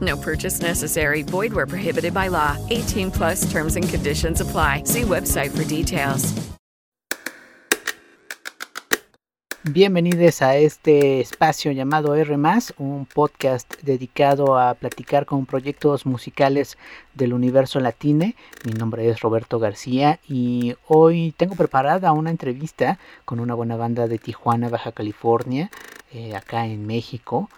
No purchase necessary. Void where prohibited by law. 18 plus terms and conditions apply. See website for details. Bienvenidos a este espacio llamado R, un podcast dedicado a platicar con proyectos musicales del universo latine. Mi nombre es Roberto García y hoy tengo preparada una entrevista con una buena banda de Tijuana, Baja California, eh, acá en México,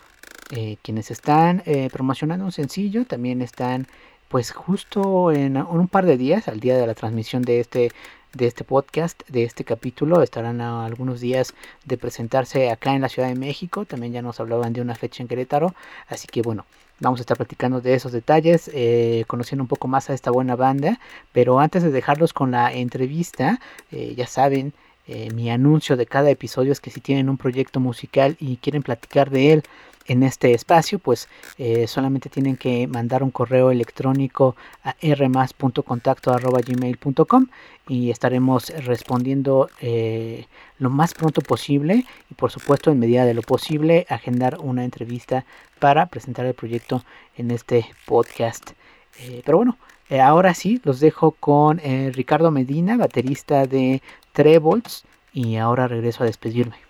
eh, quienes están eh, promocionando un sencillo, también están pues justo en un par de días, al día de la transmisión de este de este podcast, de este capítulo. Estarán algunos días de presentarse acá en la Ciudad de México. También ya nos hablaban de una fecha en Querétaro. Así que bueno, vamos a estar platicando de esos detalles, eh, conociendo un poco más a esta buena banda. Pero antes de dejarlos con la entrevista, eh, ya saben, eh, mi anuncio de cada episodio es que si tienen un proyecto musical y quieren platicar de él, en este espacio, pues eh, solamente tienen que mandar un correo electrónico a rmas.contacto.gmail.com y estaremos respondiendo eh, lo más pronto posible y por supuesto en medida de lo posible agendar una entrevista para presentar el proyecto en este podcast. Eh, pero bueno, ahora sí, los dejo con Ricardo Medina, baterista de Trebolts y ahora regreso a despedirme.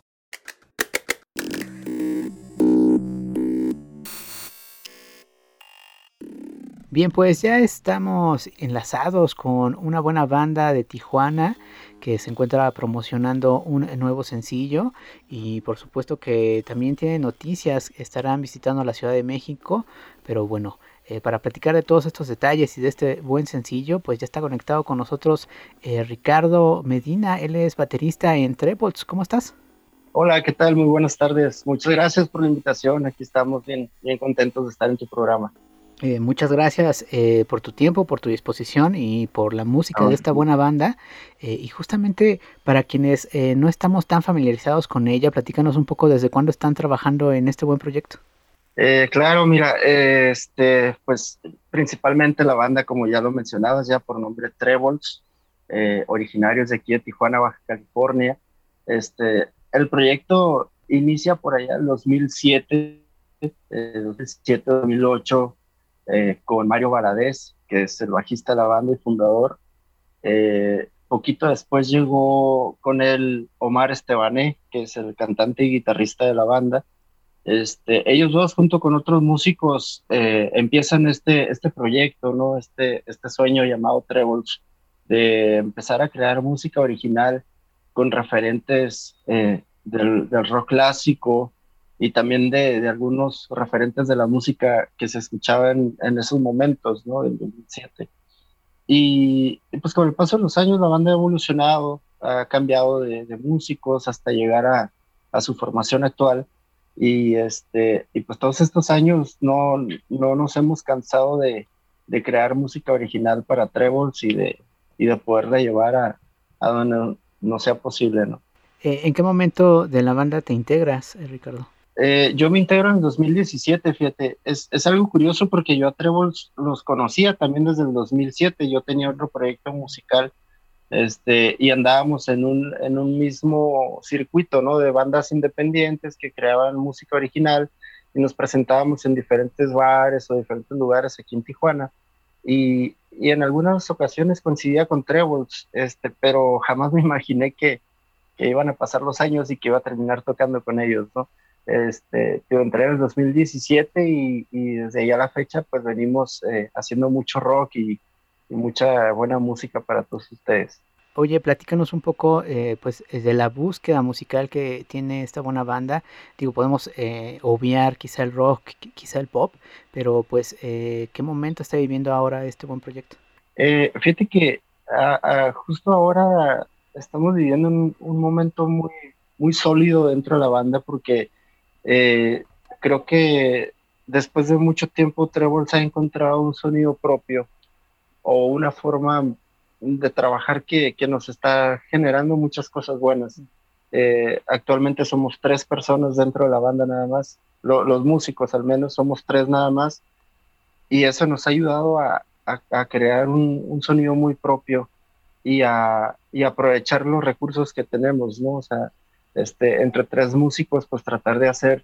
Bien, pues ya estamos enlazados con una buena banda de Tijuana que se encuentra promocionando un nuevo sencillo y por supuesto que también tiene noticias, estarán visitando la Ciudad de México, pero bueno, eh, para platicar de todos estos detalles y de este buen sencillo, pues ya está conectado con nosotros eh, Ricardo Medina, él es baterista en Trebolts, ¿cómo estás? Hola, ¿qué tal? Muy buenas tardes. Muchas gracias por la invitación. Aquí estamos bien, bien contentos de estar en tu programa. Eh, muchas gracias eh, por tu tiempo, por tu disposición y por la música de esta buena banda. Eh, y justamente para quienes no estamos tan familiarizados con ella, platícanos un poco desde cuándo están trabajando en este buen proyecto. claro, mira, este, pues principalmente la banda, como ya lo mencionabas, ya por nombre Trebles, originarios de aquí de Tijuana, Baja California. Este, el proyecto inicia por allá en 2007, 2007, 2008 eh, con Mario Varadez, que es el bajista de la banda y fundador. Eh, poquito después llegó con él Omar Estebané, que es el cantante y guitarrista de la banda. Este, ellos dos, junto con otros músicos, eh, empiezan este, este proyecto, ¿no? este, este sueño llamado Trebles, de empezar a crear música original con referentes eh, del, del, rock clásico y también de, de, algunos referentes de la música que se escuchaba en, en esos momentos, ¿no? Del 2007. Y, y, pues con el paso de los años la banda ha evolucionado, ha cambiado de, de músicos hasta llegar a, a, su formación actual. Y, este, y pues todos estos años no, no nos hemos cansado de, de crear música original para Trebles y de, y de poderla llevar a, a donde no sea posible, ¿no? Eh, ¿En qué momento de la banda te integras, eh, Ricardo? Eh, yo me integro en 2017, fíjate, es, es, algo curioso porque yo a Trebles los conocía también desde el 2007, yo tenía otro proyecto musical este, y andábamos en un, en un mismo circuito, ¿no? De bandas independientes que creaban música original y nos presentábamos en diferentes bares o diferentes lugares aquí en Tijuana. Y, y en algunas ocasiones coincidía con Trebles, este, pero jamás me imaginé que, que, iban a pasar los años y que iba a terminar tocando con ellos, ¿no? Este, yo entré en el 2017 y, y desde allá a la fecha pues venimos eh, haciendo mucho rock y, y, mucha buena música para todos ustedes. Oye, platícanos un poco eh, pues de la búsqueda musical que tiene esta buena banda. Digo, podemos eh, obviar quizá el rock, quizá el pop, pero pues eh, ¿qué momento está viviendo ahora este buen proyecto? Eh, fíjate que a, a justo ahora estamos viviendo un, un, momento muy, muy sólido dentro de la banda porque eh, creo que después de mucho tiempo Trevor ha encontrado un sonido propio o una forma de trabajar que, que nos está generando muchas cosas buenas. Eh, actualmente somos tres personas dentro de la banda nada más, Lo, los músicos al menos somos tres nada más, y eso nos ha ayudado a, a, a crear un, un, sonido muy propio y a, y aprovechar los recursos que tenemos, ¿no? O sea, este, entre tres músicos, pues tratar de hacer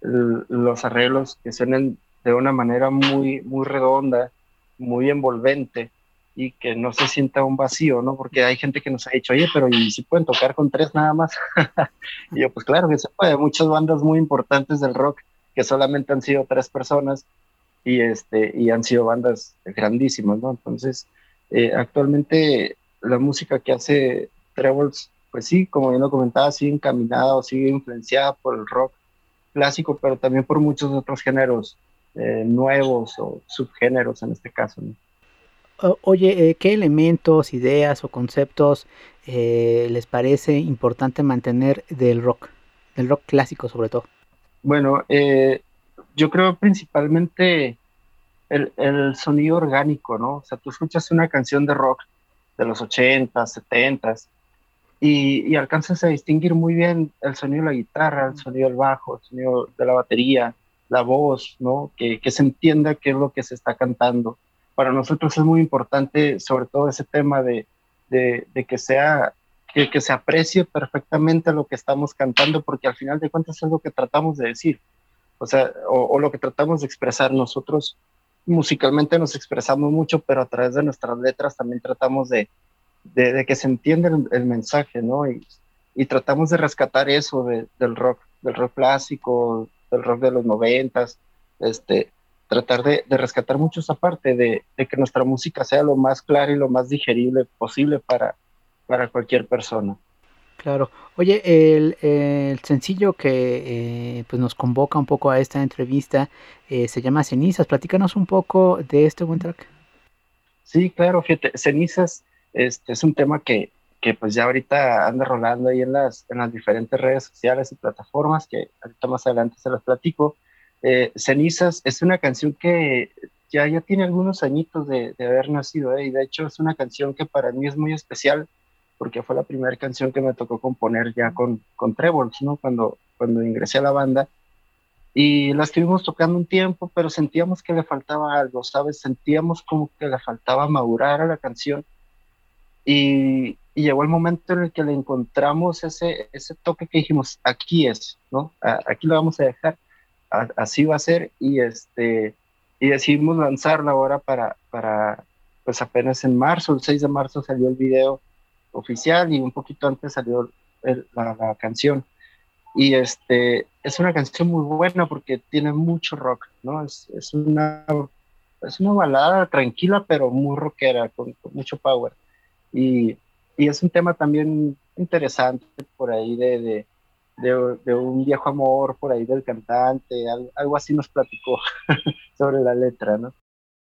los arreglos que suenen de una manera muy, muy redonda, muy envolvente y que no se sienta un vacío, ¿no? Porque hay gente que nos ha dicho, oye, pero ¿y si pueden tocar con tres nada más? y yo, pues claro que se puede. Muchas bandas muy importantes del rock que solamente han sido tres personas y, este, y han sido bandas grandísimas, ¿no? Entonces, eh, actualmente la música que hace Trebles pues sí, como yo lo comentaba, sigue encaminada o sigue influenciada por el rock clásico, pero también por muchos otros géneros eh, nuevos o subgéneros en este caso. ¿no? Oye, eh, ¿qué elementos, ideas o conceptos eh, les parece importante mantener del rock, del rock clásico sobre todo? Bueno, eh, yo creo principalmente el, el, sonido orgánico, ¿no? O sea, tú escuchas una canción de rock de los 80s, 70s, y, y, alcanzas a distinguir muy bien el sonido de la guitarra, el sonido del bajo, el sonido de la batería, la voz, ¿no? Que, que se entienda qué es lo que se está cantando. Para nosotros es muy importante, sobre todo ese tema de, de, de que sea, que, que, se aprecie perfectamente lo que estamos cantando, porque al final de cuentas es lo que tratamos de decir, o sea, o, o lo que tratamos de expresar nosotros. Musicalmente nos expresamos mucho, pero a través de nuestras letras también tratamos de, de, de, que se entienda el, el mensaje, ¿no? Y, y, tratamos de rescatar eso de, del rock, del rock clásico, del rock de los noventas, este, tratar de, de, rescatar mucho esa parte de, de, que nuestra música sea lo más clara y lo más digerible posible para, para cualquier persona. Claro. Oye, el, el sencillo que eh, pues nos convoca un poco a esta entrevista eh, se llama Cenizas. Platícanos un poco de este buen track. Sí, claro, fíjate, Cenizas este es un tema que, que pues ya ahorita anda rolando ahí en las, en las diferentes redes sociales y plataformas que ahorita más adelante se las platico. Eh, Cenizas es una canción que ya, ya tiene algunos añitos de, de haber nacido ¿eh? y de hecho es una canción que para mí es muy especial porque fue la primera canción que me tocó componer ya con, con Trebles, ¿no? Cuando, cuando ingresé a la banda. Y la estuvimos tocando un tiempo, pero sentíamos que le faltaba algo, ¿sabes? Sentíamos como que le faltaba madurar a la canción y, y, llegó el momento en el que le encontramos ese, ese toque que dijimos, aquí es, ¿no? A, aquí lo vamos a dejar, a, así va a ser, y, este, y decidimos lanzarla ahora para, para, pues apenas en marzo, el 6 de marzo salió el video oficial y un poquito antes salió la, canción. Y este, es una canción muy buena porque tiene mucho rock, ¿no? Es, es una, es una balada tranquila, pero muy rockera, con, mucho power. Y, y, es un tema también interesante por ahí de, de, de, un viejo amor, por ahí del cantante, algo así nos platicó sobre la letra, ¿no?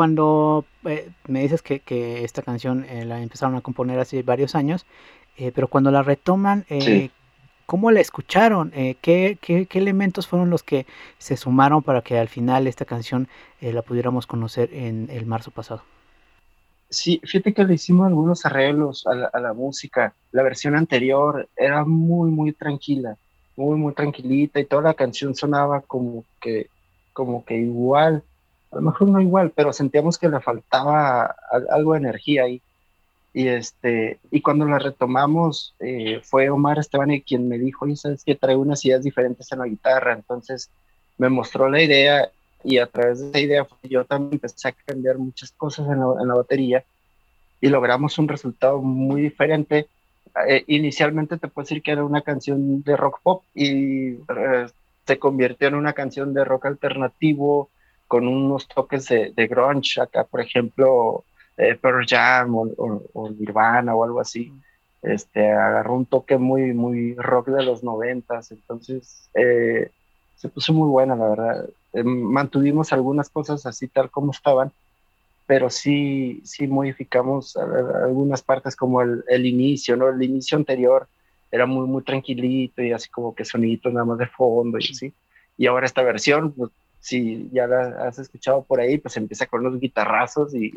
Cuando eh, me dices que, que esta canción eh, la empezaron a componer hace varios años, eh, pero cuando la retoman, ¿cómo la escucharon? ¿qué, qué, qué, elementos fueron los que se sumaron para que al final esta canción la pudiéramos conocer en el marzo pasado? Sí, fíjate que le hicimos algunos arreglos a la, a la música. La versión anterior era muy, muy tranquila, muy, muy tranquilita y toda la canción sonaba como que, como que igual a lo mejor no igual, pero sentíamos que le faltaba algo de energía ahí. Y, este, y cuando la retomamos, eh, fue Omar Esteban quien me dijo, oye, ¿sabes que Trae unas ideas diferentes en la guitarra. Entonces me mostró la idea y a través de esa idea yo también empecé a cambiar muchas cosas en la, batería y logramos un resultado muy diferente. Eh, inicialmente te puedo decir que era una canción de rock pop y eh, se convirtió en una canción de rock alternativo, con unos toques de, de grunge, acá por ejemplo eh, Pearl Jam o, Nirvana o algo así, este, agarró un toque muy, muy rock de los noventas, entonces eh, se puso muy buena, la verdad. Eh, mantuvimos algunas cosas así tal como estaban, pero sí, sí modificamos algunas partes como el, el, inicio, ¿no? El inicio anterior era muy, muy tranquilito y así como que soniditos nada más de fondo y así. Y ahora esta versión, pues, si ya la has escuchado por ahí, pues empieza con unos guitarrazos y,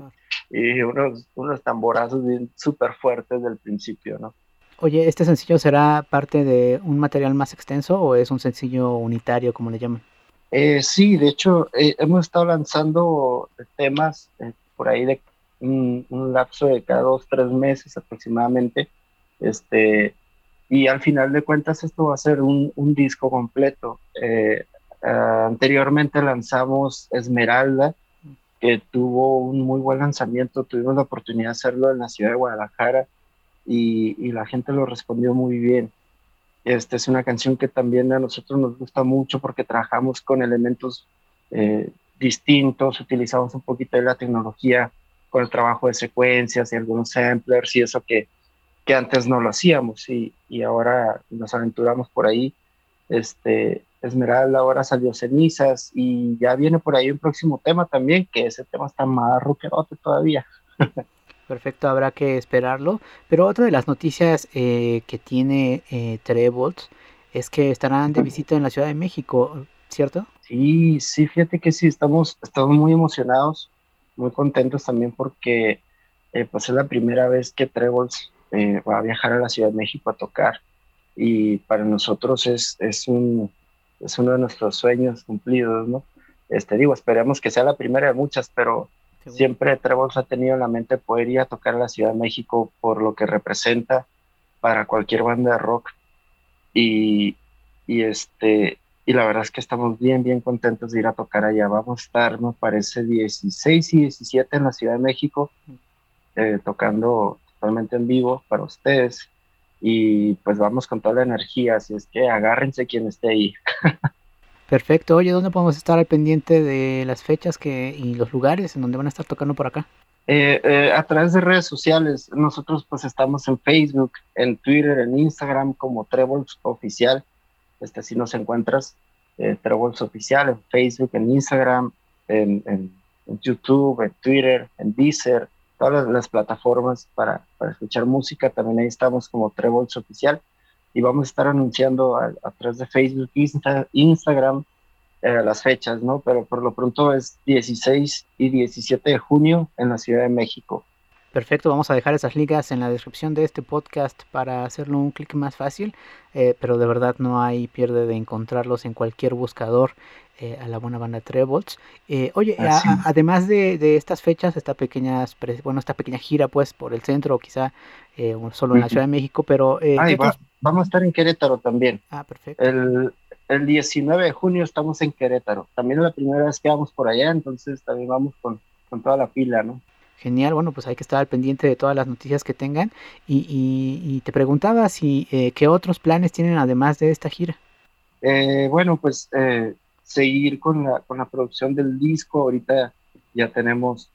y unos, unos tamborazos súper fuertes del principio, ¿no? Oye, ¿este sencillo será parte de un material más extenso o es un sencillo unitario, como le llaman? Eh, sí, de hecho, eh, hemos estado lanzando temas eh, por ahí de un, un, lapso de cada dos, tres meses aproximadamente. Este, y al final de cuentas, esto va a ser un, un disco completo. Eh, Ah, anteriormente lanzamos Esmeralda, que tuvo un muy buen lanzamiento. Tuvimos la oportunidad de hacerlo en la ciudad de Guadalajara y, la gente lo respondió muy bien. Esta es una canción que también a nosotros nos gusta mucho porque trabajamos con elementos eh, distintos, utilizamos un poquito de la tecnología con el trabajo de secuencias y algunos samplers y eso que, que antes no lo hacíamos y, y ahora nos aventuramos por ahí. Este, Esmeralda ahora salió Cenizas y ya viene por ahí un próximo tema también, que ese tema está más rockerote todavía. Perfecto, habrá que esperarlo. Pero otra de las noticias eh, que tiene eh, es que estarán de visita en la Ciudad de México, ¿cierto? Sí, sí, fíjate que sí, estamos, estamos muy emocionados, muy contentos también porque eh, pues es la primera vez que Trebles eh, va a viajar a la Ciudad de México a tocar y para nosotros es, es un es uno de nuestros sueños cumplidos, ¿no? Este, digo, esperemos que sea la primera de muchas, pero siempre Trevor ha tenido en la mente poder ir a tocar a la Ciudad de México por lo que representa para cualquier banda de rock. Y, y, este, y la verdad es que estamos bien, bien contentos de ir a tocar allá. Vamos a estar, me parece, 16 y 17 en la Ciudad de México, eh, tocando totalmente en vivo para ustedes y pues vamos con toda la energía, así es que agárrense quien esté ahí. Perfecto, oye, ¿dónde podemos estar al pendiente de las fechas que, y los lugares en donde van a estar tocando por acá? Eh, eh, a través de redes sociales, nosotros pues estamos en Facebook, en Twitter, en Instagram como Trebles Oficial, este si nos encuentras, eh, Trebles Oficial, en Facebook, en Instagram, en, en, en YouTube, en Twitter, en Deezer, todas las, plataformas para, para, escuchar música. También ahí estamos como Trebles Oficial y vamos a estar anunciando a, través de Facebook, Insta, Instagram, eh, las fechas, ¿no? Pero por lo pronto es 16 y 17 de junio en la Ciudad de México. Perfecto, vamos a dejar esas ligas en la descripción de este podcast para hacerlo un clic más fácil, eh, pero de verdad no hay pierde de encontrarlos en cualquier buscador eh, a la buena banda Trebolts. Eh, oye, además de, estas fechas, esta pequeña, bueno, esta pequeña gira pues por el centro, quizá solo en la Ciudad de México, pero... vamos a estar en Querétaro también. Ah, perfecto. El, el 19 de junio estamos en Querétaro. También es la primera vez que vamos por allá, entonces también vamos con, con toda la pila, ¿no? Genial, bueno, pues hay que estar al pendiente de todas las noticias que tengan. Y, te preguntaba si eh, qué otros planes tienen además de esta gira. Eh, bueno, pues eh, seguir con la, con la producción del disco. Ahorita ya tenemos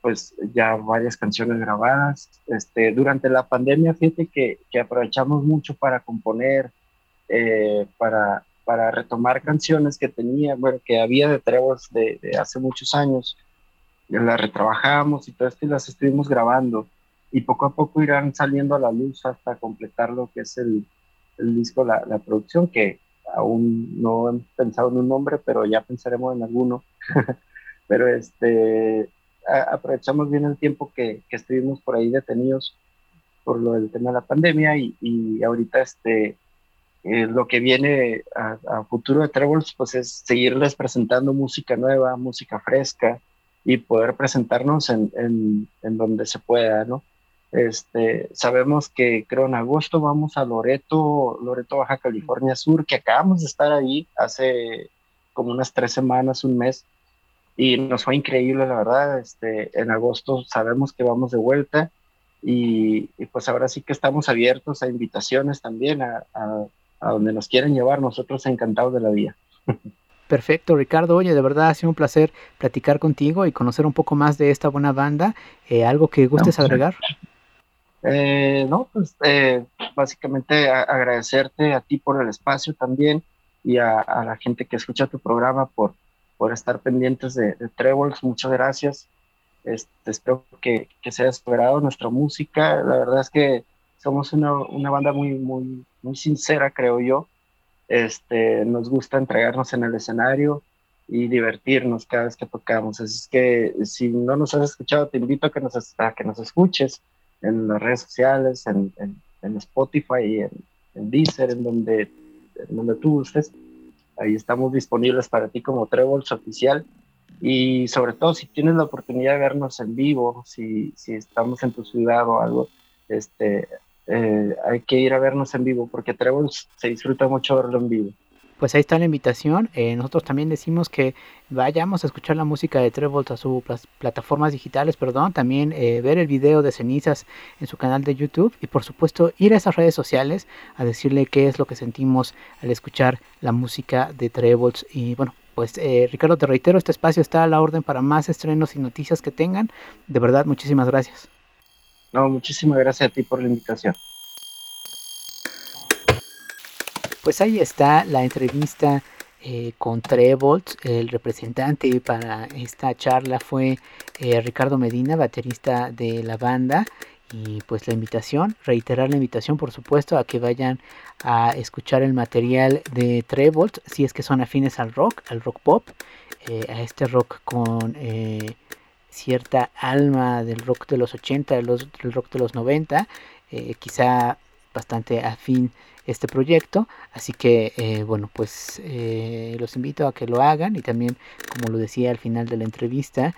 pues ya varias canciones grabadas. Este, durante la pandemia, fíjate que, que aprovechamos mucho para componer, para, para retomar canciones que tenía, bueno, que había de Trevors de, de hace muchos años las retrabajamos y todo esto y las estuvimos grabando y poco a poco irán saliendo a la luz hasta completar lo que es el, el disco, la, la, producción, que aún no hemos pensado en un nombre, pero ya pensaremos en alguno. pero este, aprovechamos bien el tiempo que, que, estuvimos por ahí detenidos por lo del tema de la pandemia y, y ahorita este, eh, lo que viene a, futuro de Trebles pues es seguirles presentando música nueva, música fresca, y poder presentarnos en, en, en, donde se pueda, ¿no? Este, sabemos que creo en agosto vamos a Loreto, Loreto, Baja California Sur, que acabamos de estar ahí hace como unas tres semanas, un mes, y nos fue increíble, la verdad. Este, en agosto sabemos que vamos de vuelta y, y pues ahora sí que estamos abiertos a invitaciones también a, a, a donde nos quieren llevar, nosotros encantados de la vida. Perfecto, Ricardo. Oye, de verdad ha sido un placer platicar contigo y conocer un poco más de esta buena banda. Eh, ¿Algo que gustes agregar? Eh, no, pues eh, básicamente agradecerte a ti por el espacio también y a, la gente que escucha tu programa por, por estar pendientes de, de Trebles. Muchas gracias. Este, espero que, que se haya esperado nuestra música. La verdad es que somos una, una banda muy, muy, muy sincera, creo yo este, nos gusta entregarnos en el escenario y divertirnos cada vez que tocamos. Así es que si no nos has escuchado, te invito a que nos, a que nos escuches en las redes sociales, en, en, Spotify, en, en Deezer, en donde, en donde tú gustes. Ahí estamos disponibles para ti como Trebles oficial. Y sobre todo, si tienes la oportunidad de vernos en vivo, si, si estamos en tu ciudad o algo, este, eh, hay que ir a vernos en vivo porque Trebles se disfruta mucho verlo en vivo. Pues ahí está la invitación. Eh, nosotros también decimos que vayamos a escuchar la música de Trebles a sus plataformas digitales, perdón, también eh, ver el video de cenizas en su canal de YouTube y por supuesto ir a esas redes sociales a decirle qué es lo que sentimos al escuchar la música de Trebles. Y bueno, pues Ricardo, te reitero, este espacio está a la orden para más estrenos y noticias que tengan. De verdad, muchísimas gracias. No, muchísimas gracias a ti por la invitación. Pues ahí está la entrevista eh, con Trevolt. El representante para esta charla fue eh, Ricardo Medina, baterista de la banda. Y pues la invitación, reiterar la invitación por supuesto a que vayan a escuchar el material de Trevolt, si es que son afines al rock, al rock pop, eh, a este rock con cierta alma del rock de los 80, del, rock de los 90, eh, quizá bastante afín este proyecto, así que eh, bueno, pues eh, los invito a que lo hagan y también, como lo decía al final de la entrevista,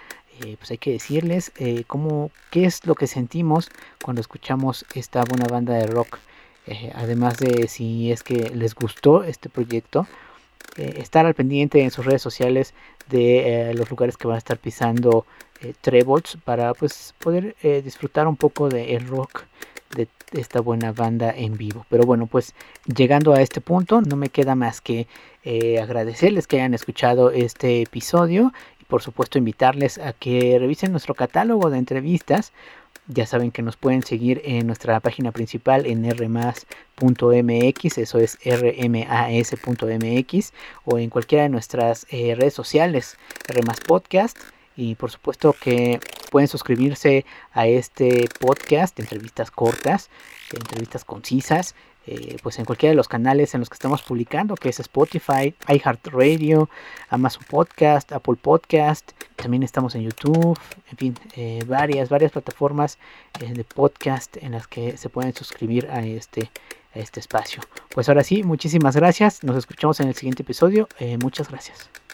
pues hay que decirles cómo, qué es lo que sentimos cuando escuchamos esta buena banda de rock, además de si es que les gustó este proyecto, estar al pendiente en sus redes sociales de los lugares que van a estar pisando eh, para pues poder eh, disfrutar un poco del rock de esta buena banda en vivo. Pero bueno, pues llegando a este punto, no me queda más que eh, agradecerles que hayan escuchado este episodio y por supuesto invitarles a que revisen nuestro catálogo de entrevistas. Ya saben que nos pueden seguir en nuestra página principal en rmas.mx, eso es rmas.mx, o en cualquiera de nuestras eh, redes sociales, rmas podcast y por supuesto que pueden suscribirse a este podcast de entrevistas cortas, de entrevistas concisas, eh, pues en cualquiera de los canales en los que estamos publicando, que es Spotify, iHeartRadio, Amazon Podcast, Apple Podcast, también estamos en YouTube, en fin, eh, varias, varias plataformas eh, de podcast en las que se pueden suscribir a este, a este espacio. Pues ahora sí, muchísimas gracias, nos escuchamos en el siguiente episodio, muchas gracias.